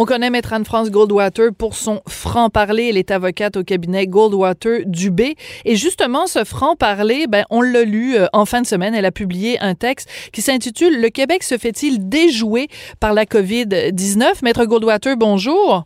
On connaît Maître Anne-France Goldwater pour son franc-parler. Elle est avocate au cabinet Goldwater Dubé. Et justement, ce franc-parler, ben, on l'a lu euh, en fin de semaine. Elle a publié un texte qui s'intitule Le Québec se fait-il déjouer par la COVID-19? Maître Goldwater, bonjour.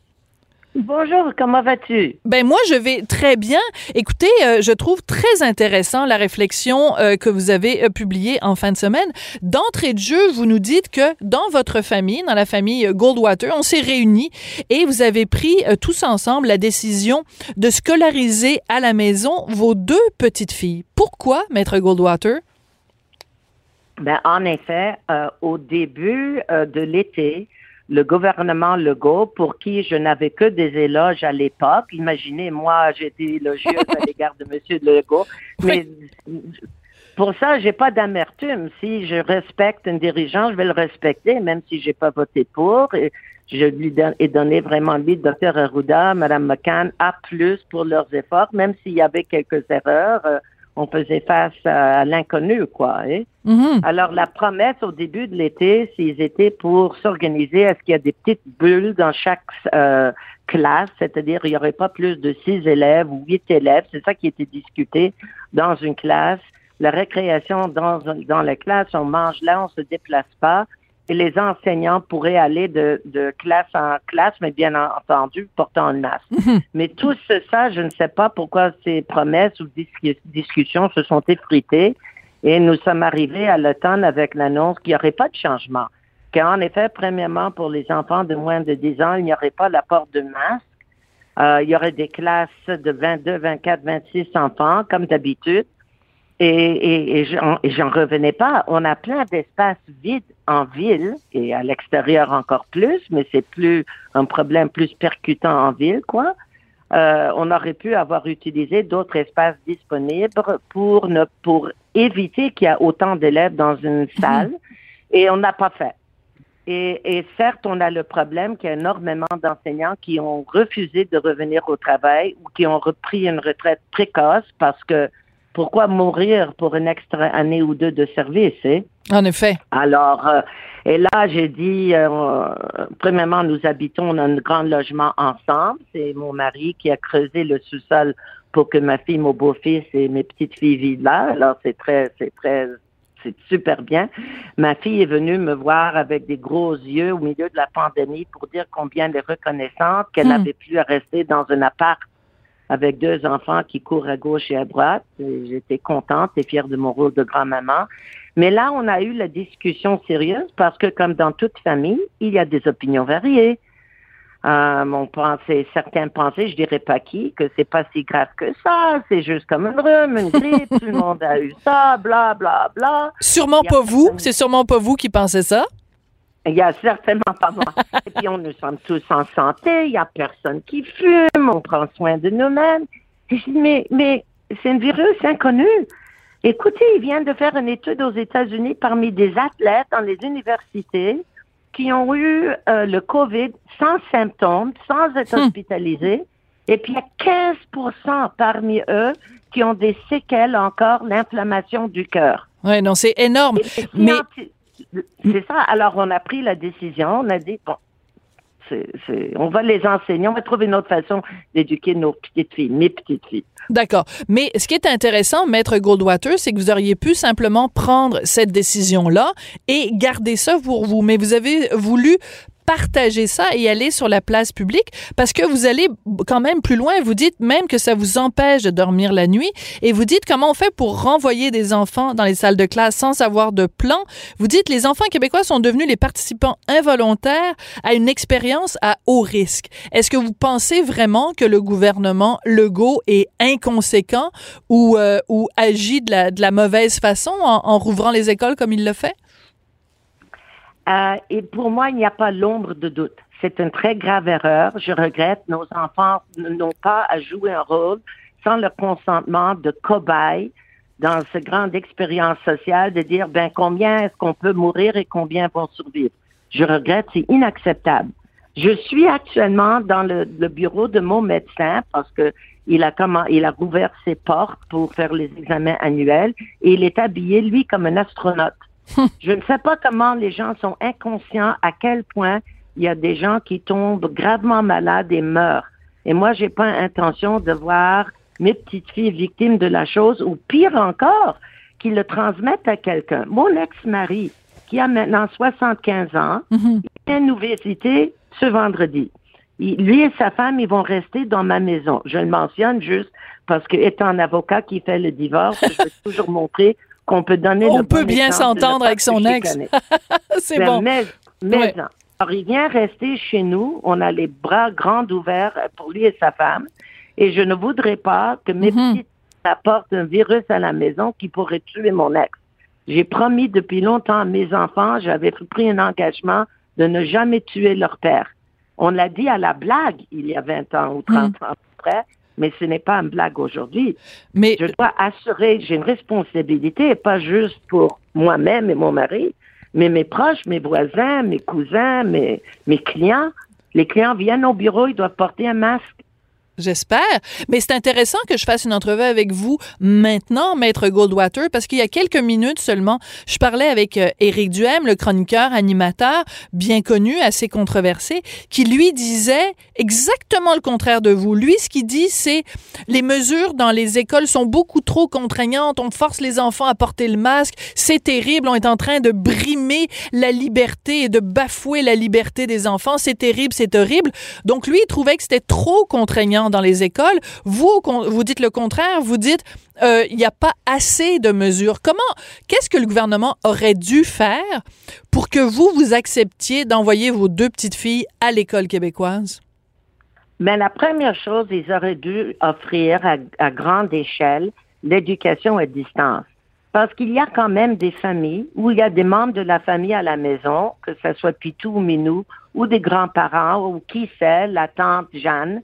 Bonjour, comment vas-tu? Ben moi, je vais très bien. Écoutez, euh, je trouve très intéressant la réflexion euh, que vous avez euh, publiée en fin de semaine. D'entrée de jeu, vous nous dites que dans votre famille, dans la famille Goldwater, on s'est réunis et vous avez pris tous ensemble la décision de scolariser à la maison vos deux petites filles. Pourquoi, maître Goldwater? Ben, en effet, au début de l'été, le gouvernement Legault, pour qui je n'avais que des éloges à l'époque. Imaginez, moi, j'étais élogieuse à l'égard de M. Legault. Mais pour ça, j'ai pas d'amertume. Si je respecte un dirigeant, je vais le respecter, même si j'ai pas voté pour. Et je lui ai donné vraiment le Dr Arruda, Mme McCann, A+, pour leurs efforts, même s'il y avait quelques erreurs. On faisait face à l'inconnu, quoi. Hein? Mm-hmm. Alors, la promesse au début de l'été, s'ils étaient pour s'organiser, est-ce qu'il y a des petites bulles dans chaque euh, classe, c'est-à-dire il n'y aurait pas plus de six élèves ou huit élèves, c'est ça qui était discuté dans une classe. La récréation dans, dans la classe, on mange là, on se déplace pas les enseignants pourraient aller de, classe en classe, mais bien entendu, portant un masque. Mhm. Mais tout ça, je ne sais pas pourquoi ces promesses ou discussions se sont effritées et nous sommes arrivés à l'automne avec l'annonce qu'il n'y aurait pas de changement. Qu'en effet, premièrement, pour les enfants de moins de 10 ans, il n'y aurait pas l'apport de masque. Euh, il y aurait des classes de 22, 24, 26 enfants, comme d'habitude. Et, et, j'en revenais pas. On a plein d'espaces vides en ville et à l'extérieur encore plus, mais c'est plus un problème plus percutant en ville, quoi. Euh, on aurait pu avoir utilisé d'autres espaces disponibles pour ne pour éviter qu'il y a autant d'élèves dans une mhm. salle et on n'a pas fait. Et, et, certes, on a le problème qu'il y a énormément d'enseignants qui ont refusé de revenir au travail ou qui ont repris une retraite précoce parce que pourquoi mourir pour une extra année ou deux de service, hein? En effet. Alors, euh, et là, j'ai dit, euh, premièrement, nous habitons dans un grand logement ensemble. C'est mon mari qui a creusé le sous-sol pour que ma fille, mon beau-fils et mes petites filles vivent là. Alors, c'est très, c'est très, c'est super bien. Ma fille est venue me voir avec des gros yeux au milieu de la pandémie pour dire combien elle est reconnaissante, qu'elle hmm. n'avait plus à rester dans un appart avec deux enfants qui courent à gauche et à droite. J'étais contente et fière de mon rôle de grand-maman. Mais là, on a eu la discussion sérieuse parce que, comme dans toute famille, il y a des opinions variées. Euh, mon pensée, certains pensaient, je dirais pas qui, que c'est pas si grave que ça, c'est juste comme une rhume, une grippe, tout le monde a eu ça, bla bla bla. Sûrement pas vous, c'est sûrement pas vous qui pensez ça? Il y a certainement pas moi. Et puis, on, nous sommes tous en santé, il n'y a personne qui fume, on prend soin de nous-mêmes. je dis, mais, mais c'est un virus inconnu. Écoutez, il vient de faire une étude aux États-Unis parmi des athlètes dans les universités qui ont eu euh, le COVID sans symptômes, sans être hum. hospitalisés. Et puis, il y a 15 parmi eux qui ont des séquelles encore, l'inflammation du cœur. Oui, non, c'est énorme. Mais c'est ça. Alors, on a pris la décision. On a dit, bon, on va les enseigner, on va trouver une autre façon d'éduquer nos petites filles, mes petites filles. D'accord. Mais ce qui est intéressant, Maître Goldwater, c'est que vous auriez pu simplement prendre cette décision-là et garder ça pour vous. Mais vous avez voulu partager ça et aller sur la place publique parce que vous allez quand même plus loin. Vous dites même que ça vous empêche de dormir la nuit et vous dites comment on fait pour renvoyer des enfants dans les salles de classe sans avoir de plan. Vous dites les enfants québécois sont devenus les participants involontaires à une expérience à haut risque. Est-ce que vous pensez vraiment que le gouvernement Legault est inconséquent ou, euh, ou agit de la, de la mauvaise façon en, en rouvrant les écoles comme il le fait? Euh, et pour moi, il n'y a pas l'ombre de doute. C'est une très grave erreur. Je regrette. Nos enfants n'ont pas à jouer un rôle sans le consentement de cobayes dans cette grande expérience sociale de dire ben combien est-ce qu'on peut mourir et combien vont survivre? Je regrette, c'est inacceptable. Je suis actuellement dans le, bureau de mon médecin parce que il a comment, il a ouvert ses portes pour faire les examens annuels et il est habillé lui comme un astronaute. Je ne sais pas comment les gens sont inconscients à quel point il y a des gens qui tombent gravement malades et meurent. Et moi, j'ai pas intention de voir mes petites filles victimes de la chose, ou pire encore, qu'ils le transmettent à quelqu'un. Mon ex-mari, qui a maintenant 75 ans, mm vient nous visiter ce vendredi. lui et sa femme, ils vont rester dans ma maison. Je le mentionne juste parce que, étant un avocat qui fait le divorce, je veux toujours montrer qu'on peut donner On peut bien s'entendre avec son ex. C'est ben, bon. Mais, mais Alors, il vient rester chez nous. On a les bras grands ouverts pour lui et sa femme. Et je ne voudrais pas que mes petits apportent un virus à la maison qui pourrait tuer mon ex. J'ai promis depuis longtemps à mes enfants, j'avais pris un engagement de ne jamais tuer leur père. On l'a dit à la blague il y a 20 ans ou 30 mm. ans après, mais ce n'est pas une blague aujourd'hui. Mais je dois assurer, j'ai une responsabilité, pas juste pour moi-même et mon mari, mais mes proches, mes voisins, mes cousins, mes, mes clients. Les clients viennent au bureau, ils doivent porter un masque. J'espère. Mais c'est intéressant que je fasse une entrevue avec vous maintenant, Maître Goldwater, parce qu'il y a quelques minutes seulement, je parlais avec euh, Éric Duhem, le chroniqueur, animateur, bien connu, assez controversé, qui lui disait exactement le contraire de vous. Lui, ce qu'il dit, c'est les mesures dans les écoles sont beaucoup trop contraignantes. On force les enfants à porter le masque. C'est terrible. On est en train de brimer la liberté et de bafouer la liberté des enfants. C'est terrible, c'est horrible. Donc lui, il trouvait que c'était trop contraignant dans les écoles. Vous, vous dites le contraire. Vous dites euh, il n'y a pas assez de mesures. Comment, qu'est-ce que le gouvernement aurait dû faire pour que vous, vous acceptiez d'envoyer vos deux petites filles à l'école québécoise? Mais la première chose, ils auraient dû offrir à, grande échelle l'éducation à distance. Parce qu'il y a quand même des familles où il y a des membres de la famille à la maison, que ce soit Pitou ou Minou, ou des grands-parents, ou qui sait, la tante Jeanne,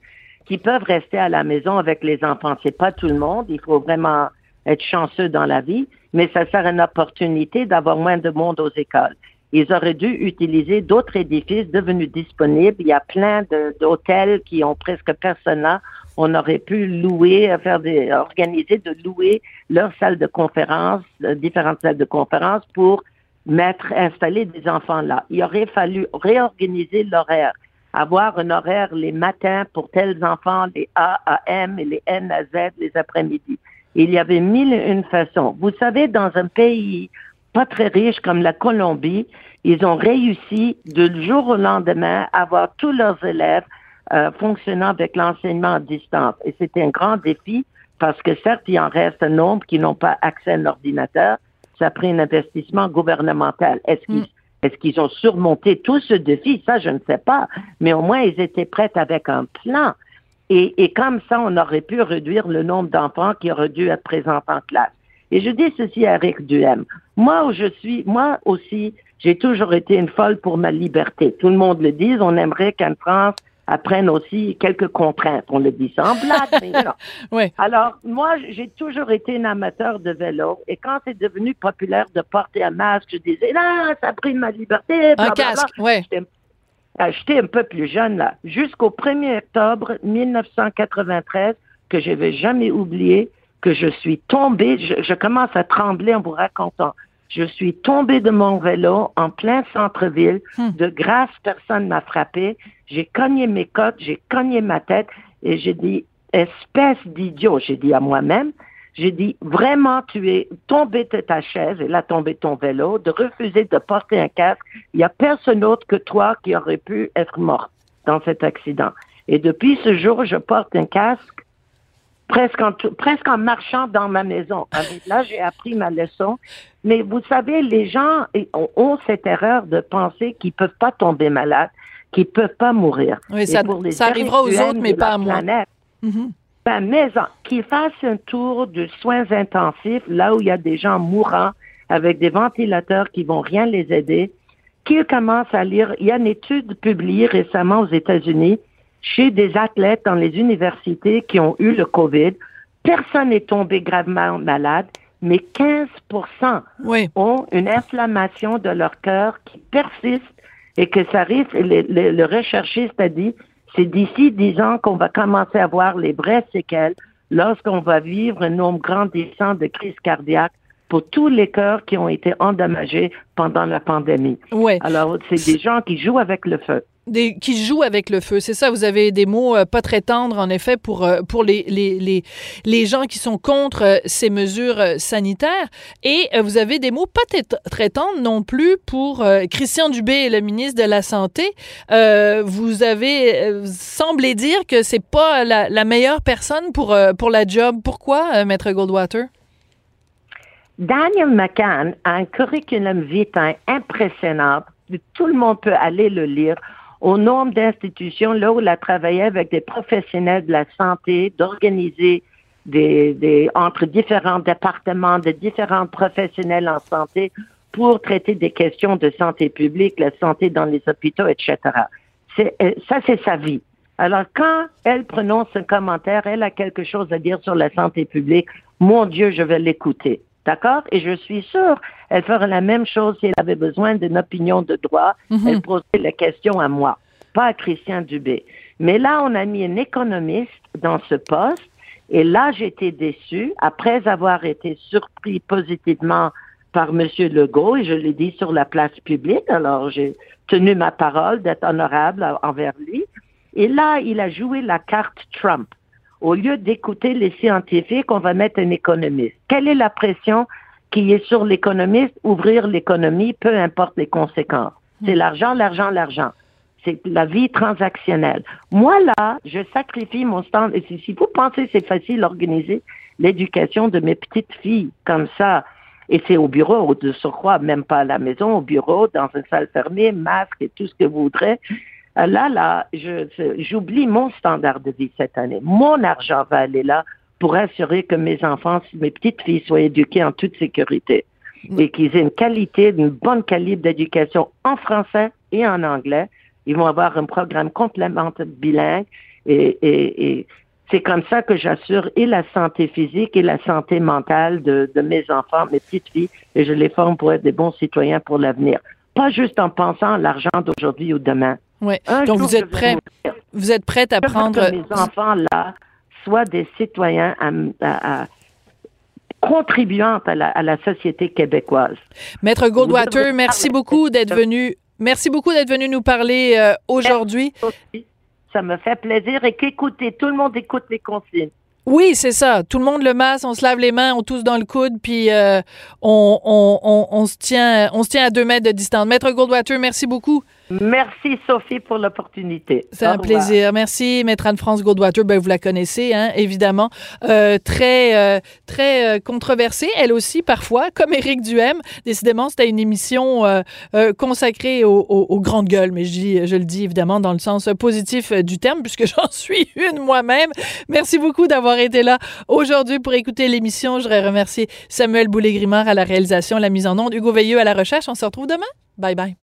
qui peuvent rester à la maison avec les enfants. C'est pas tout le monde. Il faut vraiment être chanceux dans la vie, mais ça sert une opportunité d'avoir moins de monde aux écoles. Ils auraient dû utiliser d'autres édifices devenus disponibles. Il y a plein d'hôtels qui ont presque personne là. On aurait pu louer, faire des, organiser de louer leurs salles de conférence, euh, différentes salles de conférence pour mettre, installer des enfants là. Il aurait fallu réorganiser l'horaire avoir un horaire les matins pour tels enfants, les A à M et les N à Z les après-midi. Il y avait mille et une façons. Vous savez, dans un pays pas très riche comme la Colombie, ils ont réussi de jour au lendemain à avoir tous leurs élèves euh, fonctionnant avec l'enseignement à distance. Et c'était un grand défi parce que certes, il en reste un nombre qui n'ont pas accès à un ordinateur. Ça a pris un investissement gouvernemental. Est-ce qu'ils mm. Est-ce qu'ils ont surmonté tout ce défi? Ça, je ne sais pas. Mais au moins, ils étaient prêts avec un plan. Et, comme ça, on aurait pu réduire le nombre d'enfants qui auraient dû être présents en classe. Et je dis ceci à Eric Duhem. Moi, où je suis, moi aussi, j'ai toujours été une folle pour ma liberté. Tout le monde le dit. On aimerait qu'en France, apprennent aussi quelques contraintes. On le dit sans blague, mais non. oui. Alors, moi, j'ai toujours été un amateur de vélo et quand c'est devenu populaire de porter un masque, je disais, là, ça a pris ma liberté. Un casque, oui. J'étais un peu plus jeune, là. Jusqu'au 1er octobre 1993, que je vais jamais oublier, que je suis tombée, je commence à trembler en vous racontant. Je suis tombée de mon vélo en plein centre-ville. Hmm. De grâce, personne m'a frappé. J'ai cogné mes côtes, j'ai cogné ma tête et j'ai dit, espèce d'idiot, j'ai dit à moi-même, j'ai dit, vraiment, tu es tombé de ta chaise et là, tombé ton vélo, de refuser de porter un casque. Il n'y a personne d'autre que toi qui aurait pu être mort dans cet accident. Et depuis ce jour, je porte un casque presque en, presque en marchant dans ma maison. Là, j'ai appris ma leçon. Mais vous savez, les gens ont, cette erreur de penser qu'ils peuvent pas tomber malades, qu'ils peuvent pas mourir. Oui, ça, ça arrivera aux autres, mais pas à moi. Mm-hmm. Ben, mais qu'ils fassent un tour de soins intensifs, là où il y a des gens mourants, avec des ventilateurs qui vont rien les aider, qu'ils commencent à lire. Il y a une étude publiée récemment aux États-Unis chez des athlètes dans les universités qui ont eu le COVID. Personne n'est tombé gravement malade, mais 15% ont une inflammation de leur cœur qui persiste et que ça risque, le, le, recherchiste a dit, c'est d'ici 10 ans qu'on va commencer à voir les vraies séquelles lorsqu'on va vivre un nombre grandissant de crises cardiaques pour tous les cœurs qui ont été endommagés pendant la pandémie. Ouais. Alors, c'est des gens qui jouent avec le feu. Des, qui jouent avec le feu. C'est ça, vous avez des mots euh, pas très tendres, en effet, pour, euh, pour les, les, les, les, gens qui sont contre euh, ces mesures sanitaires. Et vous avez des mots pas très tendres non plus pour Christian Dubé, le ministre de la Santé. vous avez semblé dire que c'est pas la, la, meilleure personne pour, pour la job. Pourquoi, Maître Goldwater? Daniel McCann a un curriculum vitae impressionnant. Tout le monde peut aller le lire au nombre d'institutions là où il a travaillé avec des professionnels de la santé, d'organiser des, des, entre différents départements, de différents professionnels en santé pour traiter des questions de santé publique, la santé dans les hôpitaux, etc. Euh, ça, c'est sa vie. Alors, quand elle prononce un commentaire, elle a quelque chose à dire sur la santé publique, mon Dieu, je vais l'écouter. D'accord? Et je suis sûre, elle ferait la même chose si elle avait besoin d'une opinion de droit. Mm-hmm. Elle poserait la question à moi, pas à Christian Dubé. Mais là, on a mis un économiste dans ce poste. Et là, j'étais déçue après avoir été surpris positivement par M. Legault, et je l'ai dit sur la place publique. Alors, j'ai tenu ma parole d'être honorable envers lui. Et là, il a joué la carte Trump au lieu d'écouter les scientifiques, on va mettre un économiste. Quelle est la pression qui est sur l'économiste? Ouvrir l'économie, peu importe les conséquences. C'est l'argent, l'argent, l'argent. C'est la vie transactionnelle. Moi, là, je sacrifie mon stand. Et si vous pensez que c'est facile d'organiser l'éducation de mes petites filles comme ça, et c'est au bureau, de surcroît, même pas à la maison, au bureau, dans une salle fermée, masque et tout ce que vous voudrez, là, là, j'oublie mon standard de vie cette année. Mon argent va aller là pour assurer que mes enfants, mes petites filles soient éduquées en toute sécurité et qu'ils aient une qualité, une bonne calibre d'éducation en français et en anglais. Ils vont avoir un programme complémentaire bilingue et, et, et c'est comme ça que j'assure et la santé physique et la santé mentale de, de mes enfants, mes petites filles, et je les forme pour être des bons citoyens pour l'avenir. Pas juste en pensant à l'argent d'aujourd'hui ou demain. Oui. Donc vous êtes prêt, vous êtes prête à prendre. Que mes enfants là soient des citoyens à, à, à contribuant à la, à la, société québécoise. Maître Goldwater, merci beaucoup d'être venu. Merci beaucoup d'être venu nous parler euh, aujourd'hui. Ça me fait plaisir et qu'écoutez, tout le monde écoute les consignes. Oui, c'est ça. Tout le monde le masse, on se lave les mains, on tousse dans le coude, puis euh, on, on, on, on, se tient, on se tient à deux mètres de distance. Maître Goldwater, merci beaucoup. Merci Sophie pour l'opportunité. C'est un plaisir. Merci Maître Anne-France Goldwater, ben, vous la connaissez hein, évidemment, euh, très euh, très euh, controversée, elle aussi parfois, comme Éric Duhem. Décidément, c'était une émission euh, euh, consacrée aux, aux, aux, grandes gueules, mais je, dis, je le dis évidemment dans le sens positif du terme puisque j'en suis une moi-même. Merci beaucoup d'avoir été là aujourd'hui pour écouter l'émission. Je voudrais remercier Samuel Boulay-Grimard à la réalisation, la mise en onde, Hugo Veilleux à la recherche. On se retrouve demain. Bye bye.